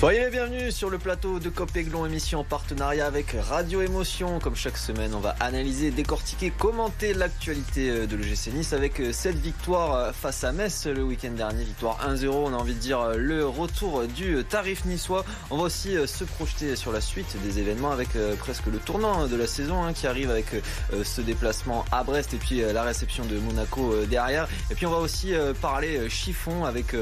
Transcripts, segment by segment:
Soyez les bienvenus sur le plateau de Copéglon, émission en partenariat avec Radio Émotion. Comme chaque semaine, on va analyser, décortiquer, commenter l'actualité euh, de l'OGC Nice avec euh, cette victoire euh, face à Metz le week-end dernier. Victoire 1-0, on a envie de dire le retour du tarif niçois. On va aussi se projeter sur la suite des événements avec presque le tournant de la saison hein, qui arrive avec ce déplacement à Brest et puis la réception de Monaco derrière. Et puis on va aussi parler chiffon avec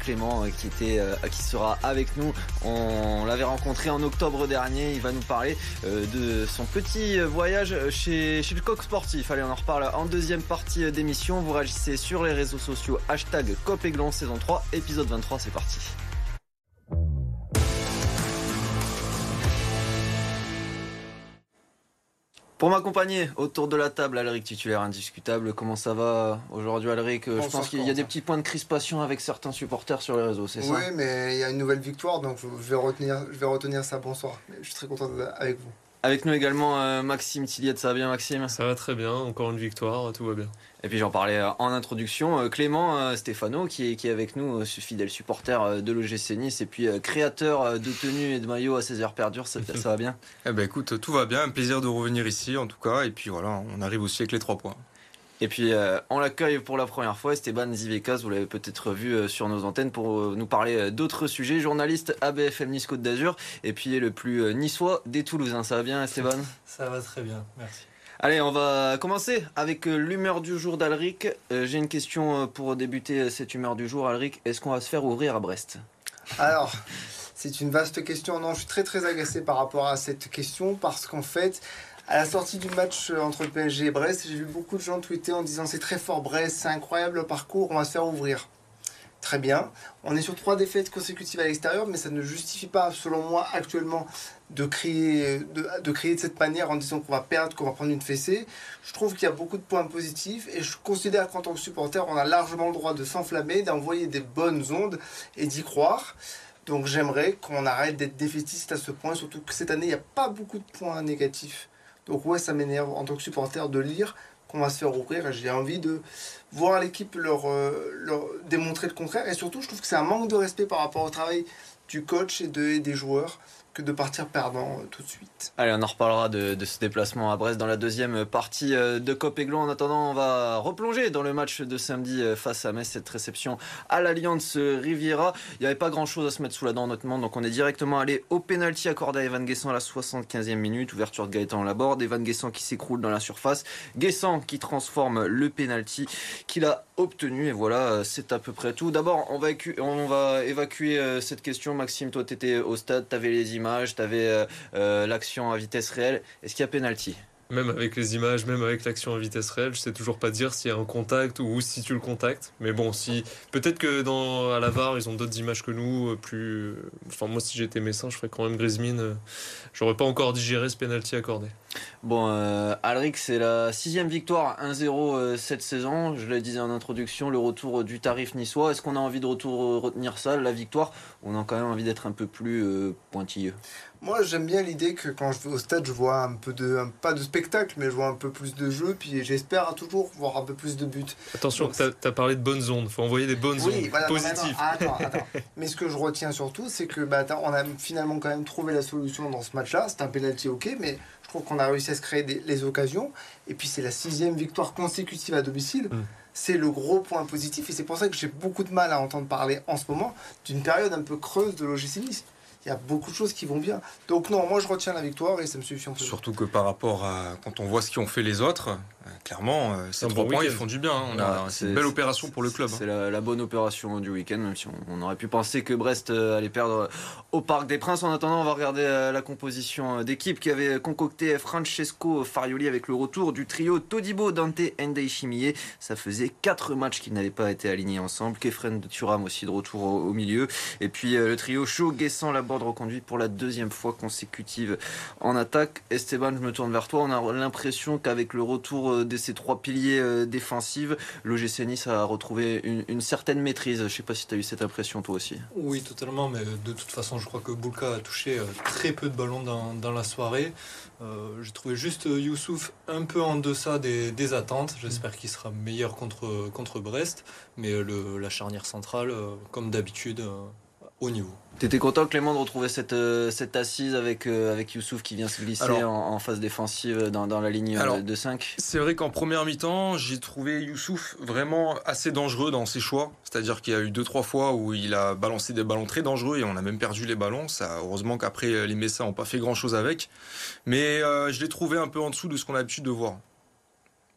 Clément qui, était, qui sera avec nous on l'avait rencontré en octobre dernier. Il va nous parler euh, de son petit voyage chez, chez le coq sportif. Allez, on en reparle en deuxième partie d'émission. Vous réagissez sur les réseaux sociaux. Hashtag Copéglon saison 3, épisode 23. C'est parti. Pour m'accompagner autour de la table, Alric titulaire indiscutable. Comment ça va aujourd'hui, Alric? Je pense qu'il y a des petits points de crispation avec certains supporters sur les réseaux, c'est ça? Oui, mais il y a une nouvelle victoire, donc je vais retenir, je vais retenir ça. Bonsoir. Je suis très content d'être avec vous. Avec nous également euh, Maxime Tilliette, ça va bien Maxime? Ça va très bien, encore une victoire, tout va bien. Et puis j'en parlais euh, en introduction, euh, Clément Stéphano qui est, qui est avec nous, fidèle supporter de l'OGC Nice et puis créateur de tenues et de maillots à 16 heures perdues, ça, ça va bien? Eh ben écoute, tout va bien, un plaisir de revenir ici en tout cas, et puis voilà, on arrive aussi avec les trois points. Et puis euh, on l'accueille pour la première fois, Esteban Zivekas, vous l'avez peut-être vu euh, sur nos antennes pour euh, nous parler d'autres sujets, journaliste ABFM Nice Côte d'Azur et puis le plus niçois des Toulousains. Ça va bien Esteban Ça va très bien, merci. Allez, on va commencer avec l'humeur du jour d'Alric. J'ai une question pour débuter cette humeur du jour, Alric. Est-ce qu'on va se faire ouvrir à Brest? Alors, c'est une vaste question. Non, je suis très très agacé par rapport à cette question parce qu'en fait, à la sortie du match entre PSG et Brest, j'ai vu beaucoup de gens tweeter en disant c'est très fort Brest, c'est incroyable le parcours, on va se faire ouvrir. Très bien. On est sur trois défaites consécutives à l'extérieur, mais ça ne justifie pas, selon moi, actuellement, de crier de, de, de cette manière en disant qu'on va perdre, qu'on va prendre une fessée. Je trouve qu'il y a beaucoup de points positifs et je considère qu'en tant que supporter, on a largement le droit de s'enflammer, d'envoyer des bonnes ondes et d'y croire. Donc j'aimerais qu'on arrête d'être défaitiste à ce point, surtout que cette année, il n'y a pas beaucoup de points négatifs donc ouais, ça m'énerve en tant que supporter de lire qu'on va se faire ouvrir. J'ai envie de voir l'équipe leur, euh, leur démontrer le contraire. Et surtout, je trouve que c'est un manque de respect par rapport au travail du coach et, et des joueurs que de partir perdant euh, tout de suite. Allez, on en reparlera de, ce déplacement à Brest dans la deuxième partie euh, de Cop En attendant, on va replonger dans le match de samedi euh, face à Metz, cette réception à l'Alliance Riviera. Il n'y avait pas grand chose à se mettre sous la dent, notamment, donc on est directement allé au penalty accordé à Evan Guessant à la 75e minute. Ouverture de Gaëtan Laborde, Evan Guessant qui s'écroule dans la surface. Guessant qui transforme le penalty qu'il a obtenu. Et voilà, c'est à peu près tout. D'abord, on on va évacuer cette question. Maxime, toi, tu étais au stade, tu avais les images tu avais euh, euh, l'action à vitesse réelle. Est-ce qu'il y a pénalty même avec les images, même avec l'action à vitesse réelle, je sais toujours pas dire s'il y a un contact ou si tu le contactes. Mais bon, si peut-être que dans à la VAR, ils ont d'autres images que nous, euh, plus. Enfin, moi, si j'étais médecin, je ferais quand même Griezmann. J'aurais pas encore digéré ce penalty accordé. Bon, euh, Alric, c'est la sixième victoire 1-0 cette saison. Je le disais en introduction, le retour du tarif niçois. Est-ce qu'on a envie de retour, retenir ça, la victoire, on a quand même envie d'être un peu plus pointilleux moi, j'aime bien l'idée que quand je vais au stade, je vois un peu de, pas de spectacle, mais je vois un peu plus de jeu, puis j'espère toujours voir un peu plus de buts. Attention, tu as, parlé de bonnes ondes, il faut envoyer des bonnes ondes positives. attends, attends. mais ce que je retiens surtout, c'est que bah, on a finalement quand même trouvé la solution dans ce match-là. C'est un penalty ok, mais trouve qu'on a réussi à se créer des, les occasions. Et puis c'est la sixième victoire consécutive à domicile. Mm. c'est le gros point positif et c'est pour ça que j'ai beaucoup de mal à entendre parler en ce moment d'une période un peu creuse de l'OGC Nice il y a beaucoup de choses qui vont bien. Donc non, moi je retiens la victoire et ça me suffit en Surtout que par rapport à quand on voit ce qu'ont fait les autres, clairement, euh, ces trois points ils font du bien. Hein. c'est une belle opération pour le club. Hein. C'est la, bonne opération du week-end, même si on, aurait pu penser que Brest euh, allait perdre au Parc des Princes. En attendant, on va regarder la composition d'équipe qui avait concocté Francesco Farioli avec le retour du trio Todibo, Dante, Ndei Chimie. Ça faisait quatre matchs qu'ils n'avaient pas été alignés ensemble. Kefren de Turam aussi de retour au, milieu. Et puis le trio chaud, Guessant, la de reconduit pour la deuxième fois consécutive en attaque. Esteban, je me tourne vers toi. On a l'impression qu'avec le retour euh, de ces trois piliers euh, défensifs, l'OGC Nice a retrouvé une, certaine maîtrise. Je ne sais pas si tu as eu cette impression toi aussi. Oui, totalement. Mais de toute façon, je crois que Boulka a touché euh, très peu de ballons dans, la soirée. J'ai trouvé juste Youssouf un peu en deçà des, attentes. J'espère qu'il sera meilleur contre, contre Brest. Mais la charnière centrale, comme d'habitude, haut niveau. T'étais content Clément de retrouver cette, euh, cette assise avec, euh, avec Youssouf qui vient se glisser en, phase défensive dans, dans la ligne euh, de 5 C'est vrai qu'en première mi-temps, j'ai trouvé Youssouf vraiment assez dangereux dans ses choix. C'est-à-dire qu'il y a eu deux trois fois où il a balancé des ballons très dangereux et on a même perdu les ballons. Ça, heureusement qu'après les Messins n'ont pas fait grand-chose avec. Mais je l'ai trouvé un peu en dessous de ce qu'on a l'habitude de voir.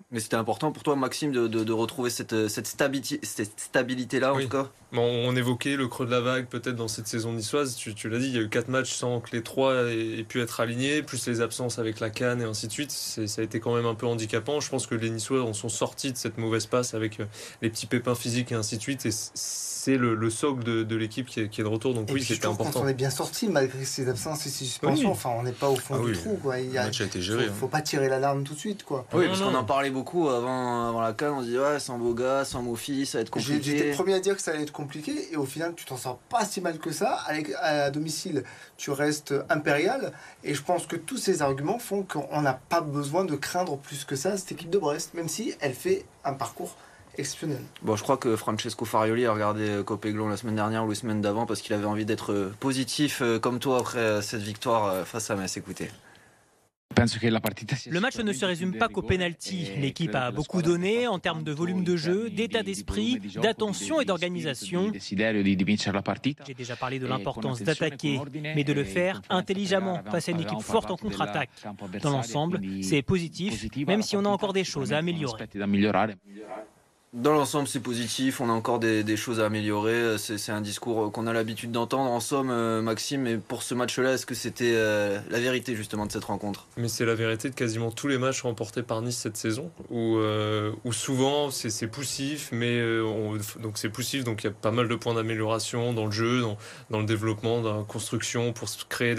Mais c'était important pour toi, Maxime, de, de, retrouver cette, cette stabilité, cette stabilité-là, en tout cas? Bon, On évoquait le creux de la vague, peut-être, dans cette saison niçoise. Tu, tu l'as dit, il y a eu quatre matchs sans que les trois aient, pu être alignés, plus les absences avec la Cannes et ainsi de suite. Ça a été quand même un peu handicapant. Je pense que les Niçois en sont sortis de cette mauvaise passe avec euh, les petits pépins physiques et ainsi de suite. Et c'est le, le, socle de, de l'équipe qui, est, qui est de retour. Donc oui, c'était important. on est bien sorti malgré ces absences et ces suspensions. Enfin, on n'est pas au fond ah du trou. Quoi. Il y a, le match a été géré. Faut, hein. faut pas tirer l'alarme tout de suite. Quoi. Oui, parce qu'on en parlait beaucoup avant avant la canne, on se dit ouais, sans Boga, sans Mofi, ça va être compliqué. J'étais le premier à dire que ça allait être compliqué et au final, tu t'en sors pas si mal que ça. À domicile, tu restes impérial et je pense que tous ces arguments font qu'on n'a pas besoin de craindre plus que ça cette équipe de Brest, même si elle fait un parcours exceptionnel. Bon, je crois que Francesco Farioli a regardé euh, Copeglon la semaine dernière ou la semaine d'avant parce qu'il avait envie d'être euh, positif euh, comme toi après cette victoire face à Metz. Écoutez. Le match ne se résume pas qu'au penalty. L'équipe a beaucoup donné en termes de volume de jeu, d'état d'esprit, d'attention et d'organisation. J'ai déjà parlé de l'importance d'attaquer, mais de le faire intelligemment face à une équipe forte en contre-attaque. Dans l'ensemble, c'est positif, même si on a encore des choses à améliorer. Dans l'ensemble, c'est positif. On a encore des, choses à améliorer. C'est un discours qu'on a l'habitude d'entendre. En somme, euh, Maxime, mais pour ce match-là, est-ce que c'était euh, la vérité justement de cette rencontre? Mais c'est la vérité de quasiment tous les matchs remportés par Nice cette saison, où, euh, souvent c'est poussif, mais donc c'est poussif, donc il y a pas mal de points d'amélioration dans le jeu, dans, le développement, dans la construction, pour créer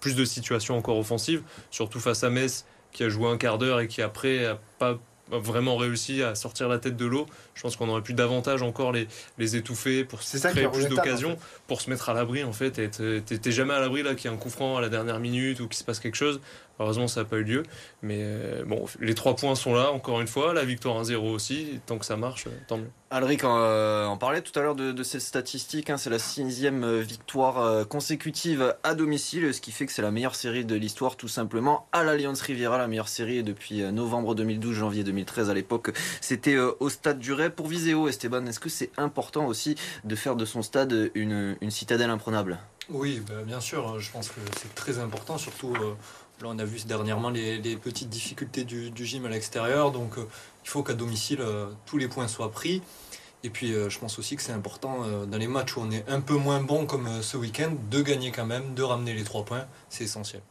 plus de situations encore offensives, surtout face à Metz qui a joué un quart d'heure et qui après a pas vraiment réussi à sortir la tête de l'eau. Je pense qu'on aurait pu davantage encore les, les étouffer pour créer plus d'occasions, pour se mettre à l'abri en fait. T'es jamais à l'abri là qu'il y ait un coup franc à la dernière minute ou qu'il se passe quelque chose. Heureusement, ça n'a pas eu lieu. Mais euh, bon, les trois points sont là, encore une fois. La victoire 1-0 aussi. Tant que ça marche, euh, tant mieux. Alric, euh, on, parlait tout à l'heure de, ces statistiques. Hein. c'est la sixième victoire consécutive à domicile, ce qui fait que c'est la meilleure série de l'histoire, tout simplement, à l'Alliance Riviera. La meilleure série depuis novembre 2012, janvier 2013 à l'époque. C'était au stade du Ray. Pour Viséo, Esteban, est-ce que c'est important aussi de faire de son stade une, citadelle imprenable? Oui, bah, bien sûr. Je pense que c'est très important, surtout Là, on a vu dernièrement les, petites difficultés du, gym à l'extérieur, donc euh, il faut qu'à domicile, euh, tous les points soient pris. Et puis euh, je pense aussi que c'est important euh, dans les matchs où on est un peu moins bon comme euh, ce week-end de gagner quand même, de ramener les trois points, c'est essentiel.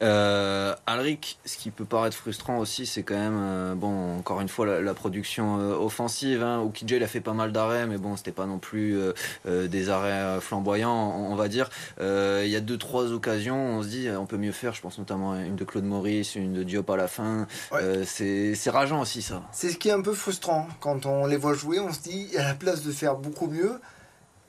Alric, ce qui peut paraître frustrant aussi, c'est quand même, bon, encore une fois, la, production offensive. Hein, il a fait pas mal d'arrêts, mais bon, c'était pas non plus des arrêts flamboyants, on, va dire. Il y a deux, trois occasions, on se dit, on peut mieux faire. Je pense notamment à une de Claude Maurice, une de Diop à la fin. c'est rageant aussi, ça. C'est ce qui est un peu frustrant. Quand on les voit jouer, on se dit, à la place de faire beaucoup mieux.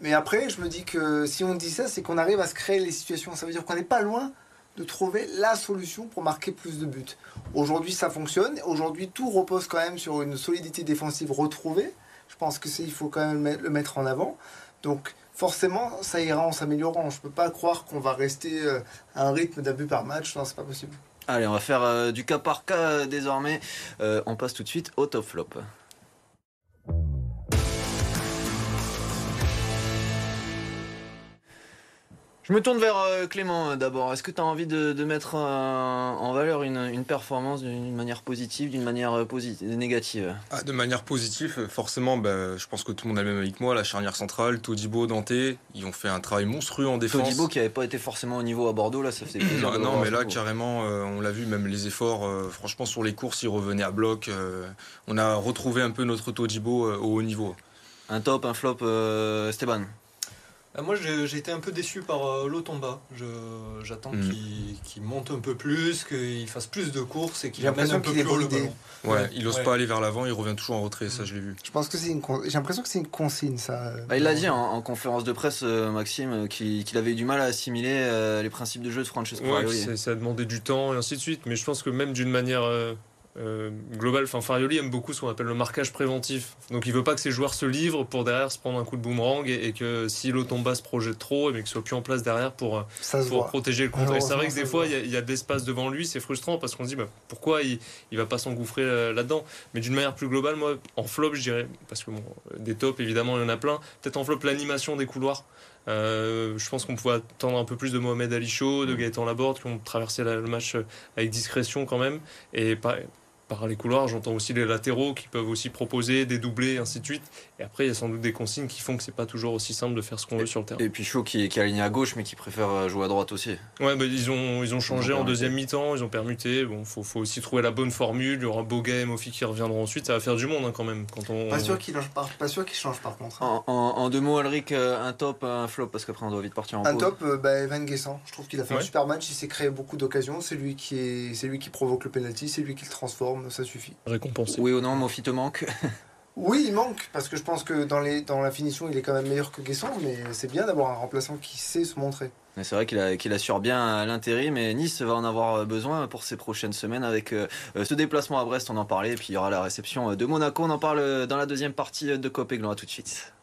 Mais après, je me dis que si on dit ça, c'est qu'on arrive à se créer les situations. Ça veut dire qu'on n'est pas loin de trouver la solution pour marquer plus de buts. Aujourd'hui, ça fonctionne. Aujourd'hui, tout repose quand même sur une solidité défensive retrouvée. Je pense que c'est il faut quand même le mettre en avant. Donc forcément, ça ira en s'améliorant. Je ne peux pas croire qu'on va rester euh, à un rythme d'abus par match. Non, c'est pas possible. Allez, on va faire euh, du cas par cas euh, désormais. on passe tout de suite au top flop. Je me tourne vers euh, Clément euh, d'abord. Est-ce que tu as envie de, mettre en valeur une, performance d'une manière positive, d'une manière euh, négative? Ah, De manière positive, forcément, bah, je pense que tout le monde a le même avec moi. La charnière centrale, Todibo, Dante, ils ont fait un travail monstrueux en défense. Todibo qui n'avait pas été forcement au niveau à Bordeaux, là, ça faisait plaisir. non, mais là, carrément, on l'a vu, même les efforts, franchement, sur les courses, ils revenaient à bloc. on a retrouvé un peu notre Todibo au haut niveau. Un top, un flop, Esteban moi, j'ai été un peu déçu par euh, l'Otomba. J'attends mm. qu'il monte un peu plus, qu'il fasse plus de courses et qu'il amène un peu plus le ballon. Ouais, il n'ose pas aller vers l'avant, il revient toujours en retrait, ça je l'ai vu. Je pense que c'est une, j'ai l'impression que c'est une consigne, ça. Bah, il l'a dit en, conférence de presse, euh, Maxime, euh, qu'il avait eu du mal à assimiler les principes de jeu de Francesco ouais, Ça a demandé du temps et ainsi de suite, mais je pense que même d'une manière euh, global, enfin Farioli aime beaucoup ce qu'on appelle le marquage préventif. Donc il veut pas que ses joueurs se livrent pour derrière se prendre un coup de boomerang et, que si l'automba se projette trop, et eh qu'ils soient plus en place derrière pour, pour protéger le contre. Et c'est vrai que des fois il y, a, de l'espace devant lui, c'est frustrant parce qu'on se dit bah, pourquoi il, il va pas s'engouffrer euh, là-dedans? Mais d'une manière plus globale, moi en flop je dirais, parce que bon, des tops évidemment il y en a plein, peut-être en flop l'animation des couloirs. Euh, je pense qu'on pouvait attendre un peu plus de Mohamed Ali Chaud, de mm. Gaëtan Laborde, qui ont traversé le match avec discrétion quand même. Et par les couloirs, j'entends aussi les latéraux qui peuvent aussi proposer des doublés, ainsi de suite. Et après, il y a sans doute des consignes qui font que c'est pas toujours aussi simple de faire ce qu'on veut sur le terrain. Et puis Chaud qui, qui est aligné à gauche, mais qui préfère euh, jouer à droite aussi. Ouais, bah, ils, ont, ils ont changé en deuxième mi-temps, ils ont permuté. Bon, faut, faut aussi trouver la bonne formule. Il y aura Boga et Mofi qui reviendront ensuite. Ça va faire du monde hein, quand même. Quand on... Pas sûr qu'il pas, pas sûr change par contre. Hein. En, deux mots, Alric, euh, un top, un flop, parce qu'après on doit vite partir en Un top, euh, bah, Evan Guessant. Je trouve qu'il a fait un super match. Il s'est créé beaucoup d'occasions. C'est lui qui est, c'est lui qui provoque le penalty, c'est lui qui le transforme. Ça suffit. Oui ou non, Mofi te manque Oui, il manque, parce que je pense que dans, la finition, il est quand même meilleur que Guesson, mais c'est bien d'avoir un remplaçant qui sait se montrer. C'est vrai qu'il assure bien l'intérim et Nice va en avoir besoin pour ces prochaines semaines avec euh, ce déplacement à Brest, on en parlait, et puis il y aura la réception de Monaco, on en parle dans la deuxième partie de Cop Aiglon, à tout de suite.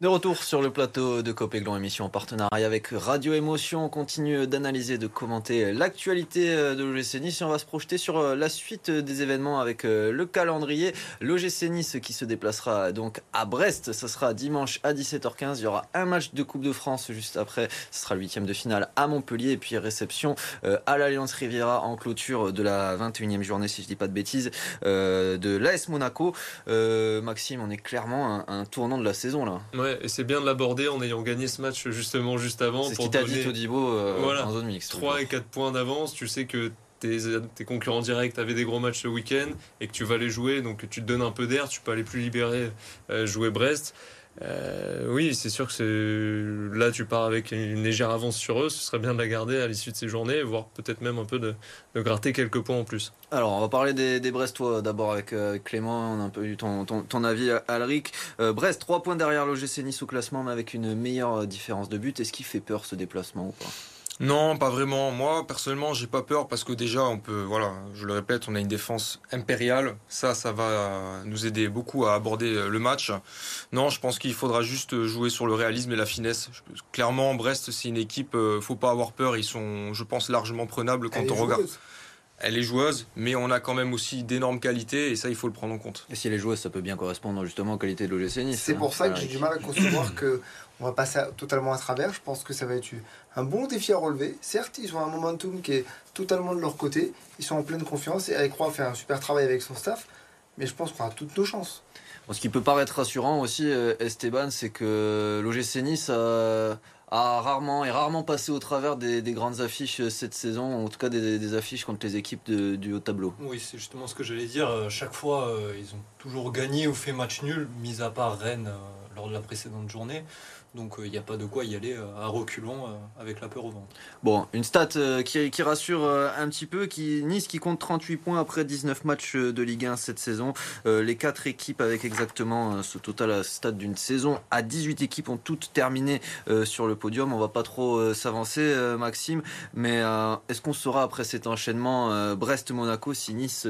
De retour sur le plateau de Copéglon, émission en partenariat avec Radio Émotion. On continue d'analyser, de commenter l'actualité de l'OGC Nice on va se projeter sur euh, la suite des événements avec euh, le calendrier. L'OGC Nice qui se déplacera donc à Brest. Ce sera dimanche à 17h15. Il y aura un match de Coupe de France juste après. Ce sera le huitième de finale à Montpellier et puis réception euh, à l'Alliance Riviera en clôture de la 21e journée, si je dis pas de bêtises, de l'AS Monaco. Maxime, on est clairement un, tournant de la saison là et c'est bien de l'aborder en ayant gagné ce match justement juste avant. C'est ce qui t'a dit Todibo euh, en zone mixte. 3 et 4 points d'avance, tu sais que tes, tes, concurrents directs avaient des gros matchs ce week-end et que tu vas les jouer, donc tu te donnes un peu d'air, tu peux aller plus libéré euh, jouer Brest. Euh, oui, c'est sûr que là tu pars avec une légère avance sur eux. Ce serait bien de la garder à l'issue de ces journées, voire peut-être même un peu de, gratter quelques points en plus. Alors, on va parler des, Brestois d'abord avec euh, Clément. On a un peu eu ton, avis, Alric. Euh, Brest, 3 points derrière l'OGC Nice au classement, mais avec une meilleure différence de but. Est-ce qu'il fait peur ce déplacement ou pas? Non, pas vraiment. Moi, personnellement, j'ai pas peur parce que déjà, on peut, voilà, je le répète, on a une défense impériale. Ça, ça va nous aider beaucoup à aborder euh, le match. Non, je pense qu'il faudra juste jouer sur le réalisme et la finesse. Clairement, Brest, c'est une équipe, euh, faut pas avoir peur. Ils sont, je pense, largement prenables quand on regarde elle est joueuse, mais on a quand même aussi d'énormes qualités et ça, il faut le prendre en compte. Et si elle est joueuse, ça peut bien correspondre justement aux qualités de l'OGC Nice. C'est pour ça que j'ai du mal à concevoir que on va passer totalement à travers. Je pense que ça va être un bon défi à relever. Certes, ils ont un momentum qui est totalement de leur côté. Ils sont en pleine confiance et Eric Roy fait un super travail avec son staff. Mais je pense qu'on a toutes nos chances. ce qui peut paraître rassurant aussi, euh, Esteban, c'est que l'OGC Nice a a rarement est rarement passé au travers des, grandes affiches euh, cette saison, en tout cas des, affiches contre les équipes du haut tableau. Oui, c'est justement ce que j'allais dire. Euh, chaque fois, euh, ils ont toujours gagné ou fait match nul, mis à part Rennes lors de la précédente journée. Donc il euh, n'y a pas de quoi y aller euh, à reculons euh, avec la peur au ventre. Bon, une stat qui, rassure un petit peu, qui, Nice qui compte 38 points après 19 matchs de Ligue 1 cette saison. les quatre équipes avec exactement ce total à stade d'une saison à 18 équipes ont toutes terminé sur le podium. On va pas trop s'avancer, Maxime, mais est-ce qu'on saura après cet enchaînement Brest-Monaco si Nice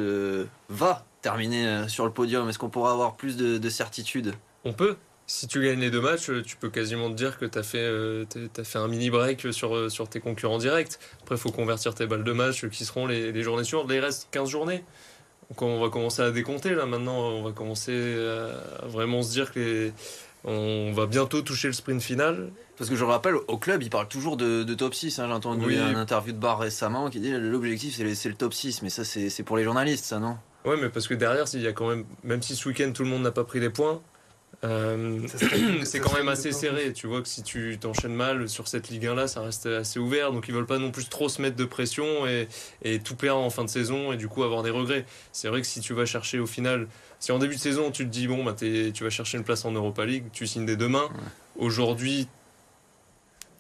va terminer sur le podium? Est-ce qu'on pourra avoir plus de, de certitude On peut, si tu gagnes les deux matchs, tu peux quasiment te dire que tu as, fait, euh, as fait un mini break sur, euh, sur tes concurrents directs. Après, il faut convertir tes balles de match qui seront les, les journées suivantes. Là, il reste 15 journées. Donc, on va commencer à décompter là maintenant. On va commencer à vraiment se dire que on va bientôt toucher le sprint final. Parce que je rappelle, au club, il parle toujours de, top 6. Hein. J'ai entendu oui. une interview de Bar récemment qui dit l'objectif c'est le, top 6. Mais ça, c'est pour les journalistes, ça, non? Ouais, mais parce que derrière, il y a quand même, même si ce week-end tout le monde n'a pas pris les points, euh, c'est quand même assez serré. Tu vois que si tu t'enchaînes mal sur cette Ligue 1 là, ça reste assez ouvert. Donc ils veulent pas non plus trop se mettre de pression et, et tout perdre en fin de saison et du coup avoir des regrets. C'est vrai que si tu vas chercher au final, si en début de saison tu te dis bon bah tu vas chercher une place en Europa League, tu signes dès demain. Aujourd'hui,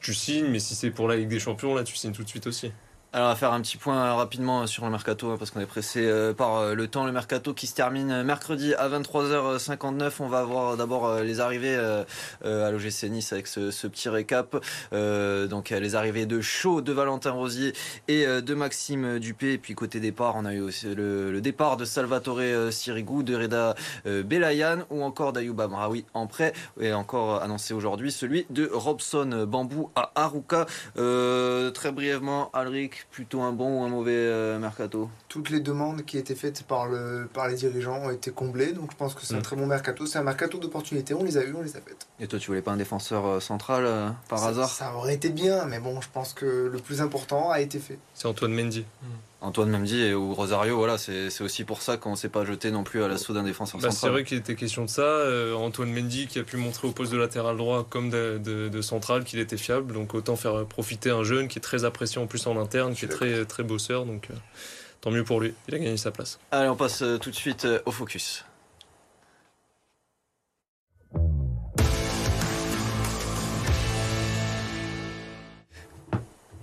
tu signes, mais si c'est pour la Ligue des Champions là, tu signes tout de suite aussi. Alors, on va faire un petit point rapidement sur le mercato, hein, parce qu'on est pressé euh, par euh, le temps. Le mercato qui se termine mercredi à 23h59. On va voir d'abord euh, les arrivées à l'OGC Nice avec ce, petit récap. donc, les arrivées de Chaud, de Valentin Rosier et de Maxime Dupé. Et puis, côté départ, on a eu aussi le, départ de Salvatore Sirigu, de Reda Belayan ou encore d'Ayouba Mraoui en prêt. Et encore annoncé aujourd'hui, celui de Robson Bambou à Aruka. très brièvement, Alric, plutôt un bon ou un mauvais euh, mercato? Toutes les demandes qui étaient faites par, le, par les dirigeants ont été comblées, donc je pense que c'est un mm. très bon mercato. C'est un mercato d'opportunité, on les a eu, on les a faites. Et toi, tu voulais pas un défenseur euh, central euh, par hasard? Ça aurait été bien, mais bon, je pense que le plus important a été fait. C'est Antoine Mendy. Mm. Antoine Mendy et ou Rosario, voilà, c'est aussi pour ça qu'on ne s'est pas jeté non plus à l'assaut d'un défenseur bah, C'est vrai qu'il était question de ça. Antoine Mendy qui a pu montrer au poste de latéral droit comme de, central qu'il était fiable, donc autant faire profiter un jeune qui est très apprécié en plus en interne, qui est très, très bosseur, donc tant mieux pour lui, il a gagné sa place. Allez, on passe tout de suite au focus.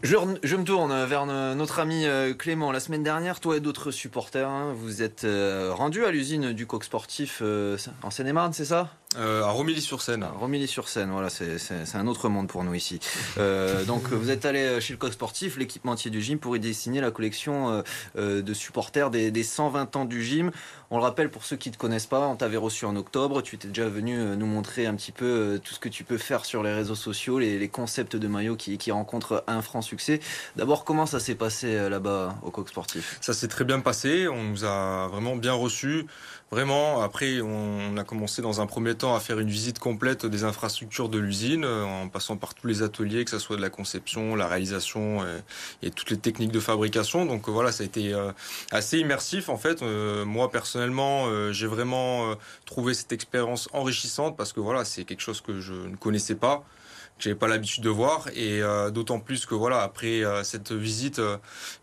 Je, me tourne vers notre ami euh, Clément. La semaine dernière, toi et d'autres supporters, hein, vous êtes euh, rendus à l'usine du coq sportif euh, en Seine-et-Marne, c'est ça? Euh, à Romilly-sur-Seine. Romilly-sur-Seine, voilà, c'est un autre monde pour nous ici. Euh, donc vous êtes allé chez le Coq Sportif, l'équipementier du gym, pour y dessiner la collection euh, de supporters des, des, 120 ans du gym. On le rappelle pour ceux qui ne te connaissent pas, on t'avait reçu en octobre, tu étais déjà venu nous montrer un petit peu tout ce que tu peux faire sur les réseaux sociaux, les, concepts de maillots qui, qui, rencontrent un franc succès. D'abord, comment ça s'est passé là-bas au Coq Sportif? Ça s'est très bien passé, on nous a vraiment bien reçus. Vraiment, après, on a commencé dans un premier temps à faire une visite complète des infrastructures de l'usine, euh, en passant par tous les ateliers, que ce soit de la conception, la réalisation euh, et, toutes les techniques de fabrication. Donc voilà, ça a été euh, assez immersif en fait. Moi personnellement, j'ai vraiment trouvé cette expérience enrichissante parce que voilà, c'est quelque chose que je ne connaissais pas que j'avais pas l'habitude de voir et d'autant plus que voilà après cette visite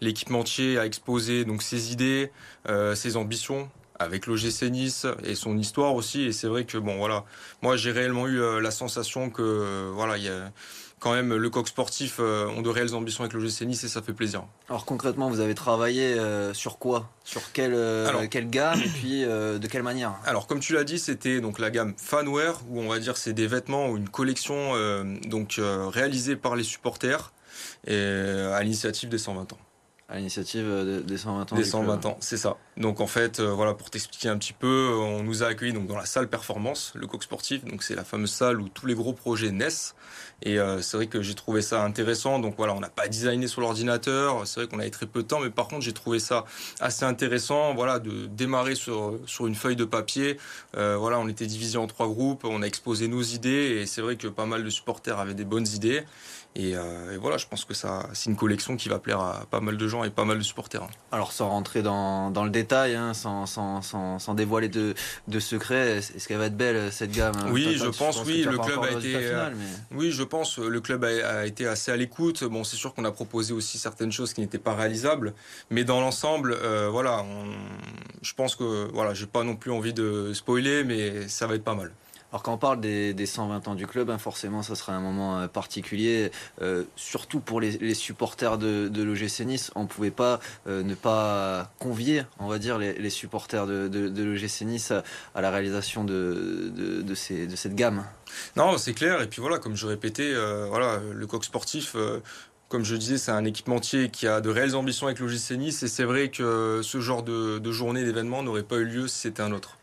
l'équipementier a exposé donc ses idées ses ambitions avec l'OGC Nice et son histoire aussi. Et c'est vrai que bon voilà, moi j'ai réellement eu euh, la sensation que euh, voilà il y a quand même le coq sportif euh, ont de réelles ambitions avec l'OGC Nice et ça fait plaisir. Alors concrètement, vous avez travaillé sur quoi? Sur quelle, quelle gamme et puis de quelle manière? Alors comme tu l'as dit, c'était donc la gamme fanwear où on va dire c'est des vêtements ou une collection donc réalisée par les supporters et à l'initiative des 120 ans. À l'initiative euh, des 120 ans. Des 120 ans, c'est ça. Donc en fait, euh, voilà, pour t'expliquer un petit peu, on nous a accueillis donc dans la salle performance, le coq sportif. Donc c'est la fameuse salle où tous les gros projets naissent. Et euh, c'est vrai que j'ai trouvé ça intéressant. Donc voilà, on n'a pas designé sur l'ordinateur. C'est vrai qu'on avait très peu de temps, mais par contre j'ai trouvé ça assez intéressant. Voilà, de démarrer sur sur une feuille de papier. voilà, on était divisé en trois groupes. On a exposé nos idées et c'est vrai que pas mal de supporters avaient des bonnes idées. Euh, et, voilà, je pense que ça, c'est une collection qui va plaire à pas mal de gens et pas mal de supporters. Hein. Alors, sans rentrer dans, dans le détail, hein, sans, sans, sans, sans, dévoiler de, de secrets, est-ce qu'elle va être belle cette gamme hein? Oui, je pense, oui. Le club a été, euh, oui, je pense, le club a, été assez à l'écoute. Bon, c'est sûr qu'on a proposé aussi certaines choses qui n'étaient pas réalisables, mais dans l'ensemble, euh, voilà, je pense que voilà, j'ai pas non plus envie de spoiler, mais ça va être pas mal. Alors quand on parle des, 120 ans du club, hein, forcément ça sera un moment euh, particulier, euh, surtout pour les, supporters de, de l'OGC Nice. On ne pouvait pas euh, ne pas convier, on va dire, les, supporters de, de, l'OGC Nice à, la réalisation de, cette gamme. Non, c'est clair. Et puis voilà, comme je répétais, voilà, le coq sportif comme je disais, c'est un équipementier qui a de réelles ambitions avec l'OGC Nice et c'est vrai que ce genre de journée d'événement n'aurait pas eu lieu si c'était un autre.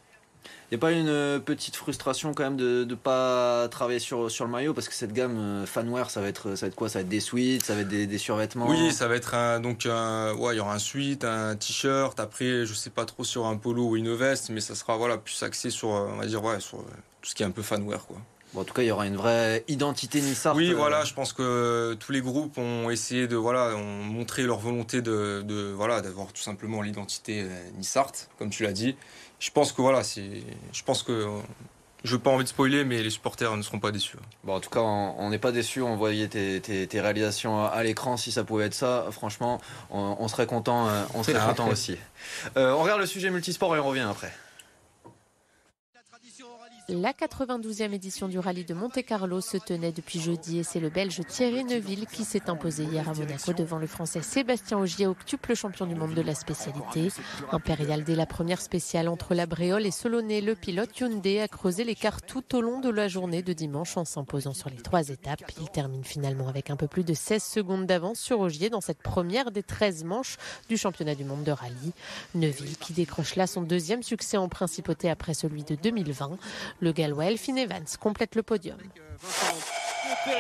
Il n'y a pas une euh, petite frustration quand même de ne pas travailler sur, sur le maillot? Parce que cette gamme euh, fanwear, ça va être ça va être quoi? Ça va être des suites, ça va être des, des survêtements? Oui, ça va être un, donc un, ouais, il y aura un suite, un t-shirt. Après, je sais pas trop sur un polo ou une veste, mais ça sera voilà plus axé sur on va dire ouais sur tout ce qui est un peu fanwear quoi. Bon, en tout cas, il y aura une vraie identité Nissart. Oui, euh. voilà, je pense que tous les groupes ont essayé de voilà, ont montré leur volonté de, de voilà d'avoir tout simplement l'identité Nissart, comme tu l'as dit je pense que voilà, c'est, je pense que je n'ai pas envie de spoiler, mais les supporters ne seront pas déçus. Bon, en tout cas, on n'est pas déçus. On voyait tes, tes, réalisations à l'écran. Si ça pouvait être ça, franchement, on, serait content. Euh, on serait content aussi. Euh, on regarde le sujet multisport et on revient après. La 92e édition du rallye de Monte-Carlo se tenait depuis jeudi et c'est le Belge Thierry Neuville qui s'est imposé hier à Monaco devant le Français Sébastien Ogier, octuple champion du monde de la spécialité. Impérial dès la première spéciale entre la Bréole et Solonais, le pilote Hyundai a creusé l'écart tout au long de la journée de dimanche en s'imposant sur les trois étapes. Il termine finalement avec un peu plus de 16 secondes d'avance sur Ogier dans cette première des 13 manches du championnat du monde de rallye. Neuville qui décroche là son deuxième succès en principauté après celui de 2020. Le Gallois Elfin Evans complète le podium.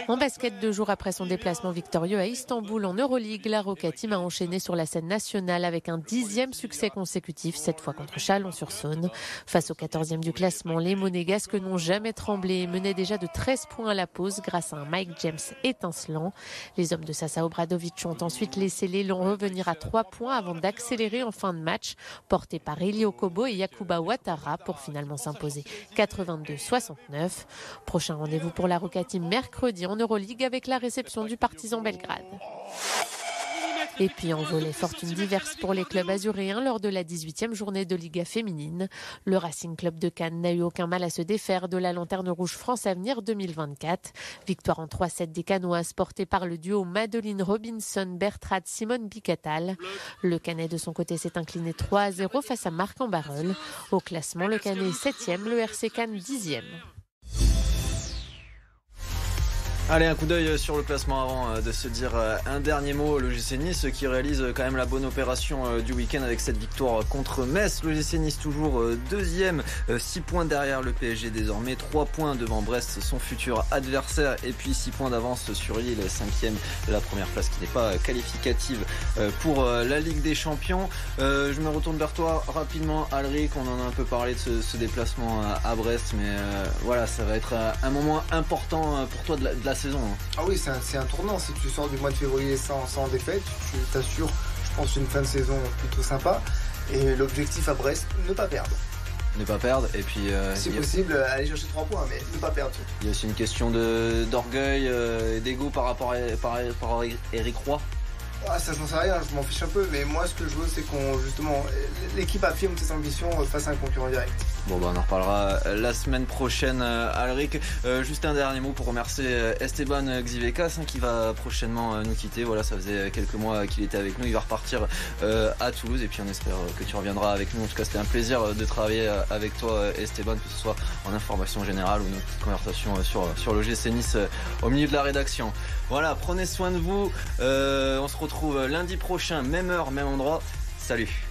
En basket, deux jours après son déplacement victorieux à Istanbul en Euroleague, la Roca Team a enchaîné sur la scène nationale avec un dixième succès consécutif, cette fois contre Chalon-sur-Saône. Face au 14e du classement, les Monégasques n'ont jamais tremblé et menaient déjà de 13 points à la pause grâce à un Mike James étincelant. Les hommes de Sasa Obradovic ont ensuite laissé l'élan revenir à 3 points avant d'accélérer en fin de match, portés par Elio Kobo et Yakuba Ouattara pour finalement s'imposer 82-69. Prochain rendez-vous pour la Roca mercredi en Euroleague avec la réception du Partizan Belgrade. Et puis en volet, fortune diverse pour les clubs azuréens lors de la 18e journée de Liga féminine. Le Racing Club de Cannes n'a eu aucun mal à se défaire de la lanterne rouge France Avenir 2024. Victoire en 3-7 des Canoises portée par le duo Madeline Robinson-Bertrade Simone Bicatal. Le Canet de son côté s'est incliné 3 0 face à Marc en. Au classement, le Canet est 7e, le RC Cannes 10e. Allez, un coup d'œil sur le classement avant euh, de se dire euh, un dernier mot. Le GC Nice qui réalise quand même la bonne opération euh, du week-end avec cette victoire contre Metz. Le GC toujours deuxième, 6 points derrière le PSG désormais, 3 points devant Brest, son futur adversaire, et puis 6 points d'avance sur Lille, cinquième la première place qui n'est pas qualificative pour la Ligue des Champions. Je me retourne vers toi rapidement, Alric. On en a un peu parlé de ce, ce déplacement à Brest, mais voilà, ça va être un moment important pour toi de la saison. hein. Ah oui, c'est un, un, tournant. Si tu sors du mois de février sans, sans défaite, tu t'assures, je pense, une fin de saison plutôt sympa. Et l'objectif à Brest, ne pas perdre. Ne pas perdre. Et puis. Euh, c'est possible, a... aller chercher 3 points, mais ne pas perdre. Il y a aussi une question d'orgueil euh, et d'ego par rapport à, par, par Eric Roy. Ah, ça j'en sais rien, je m'en fiche un peu, mais moi ce que je veux c'est qu'on justement l'équipe affirme ses ambitions face à un concurrent direct. Bon bah on en reparlera la semaine prochaine Alric. Euh, juste un dernier mot pour remercier Esteban Xivekas hein, qui va prochainement nous quitter. Voilà ça faisait quelques mois qu'il était avec nous, il va repartir euh, à Toulouse et puis on espère que tu reviendras avec nous. En tout cas c'était un plaisir de travailler avec toi Esteban, que ce soit en information générale ou petite conversation sur, sur le GC Nice au milieu de la rédaction. Voilà, prenez soin de vous, euh, on se retrouve lundi prochain, même heure, même endroit. Salut